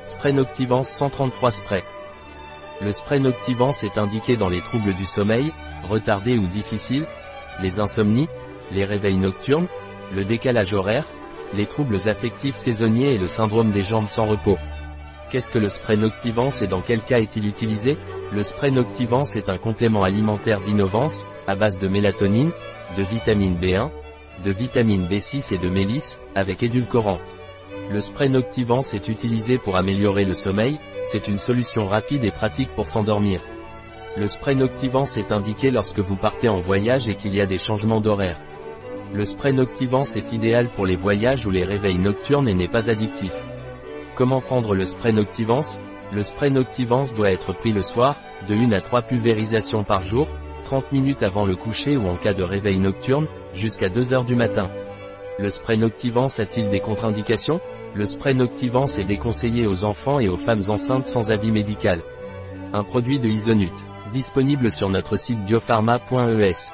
Spray Noctivance 133 spray. Le spray Noctivance est indiqué dans les troubles du sommeil, retardés ou difficiles, les insomnies, les réveils nocturnes, le décalage horaire, les troubles affectifs saisonniers et le syndrome des jambes sans repos. Qu'est-ce que le spray Noctivance et dans quel cas est-il utilisé? Le spray Noctivance est un complément alimentaire d'innovance, à base de mélatonine, de vitamine B1, de vitamine B6 et de mélisse, avec édulcorant. Le spray Noctivance est utilisé pour améliorer le sommeil, c'est une solution rapide et pratique pour s'endormir. Le spray Noctivance est indiqué lorsque vous partez en voyage et qu'il y a des changements d'horaire. Le spray Noctivance est idéal pour les voyages ou les réveils nocturnes et n'est pas addictif. Comment prendre le spray Noctivance? Le spray Noctivance doit être pris le soir, de 1 à 3 pulvérisations par jour, 30 minutes avant le coucher ou en cas de réveil nocturne, jusqu'à 2 heures du matin. Le spray Noctivance a-t-il des contre-indications? Le spray Noctivance est déconseillé aux enfants et aux femmes enceintes sans avis médical. Un produit de Isonut. Disponible sur notre site biopharma.es.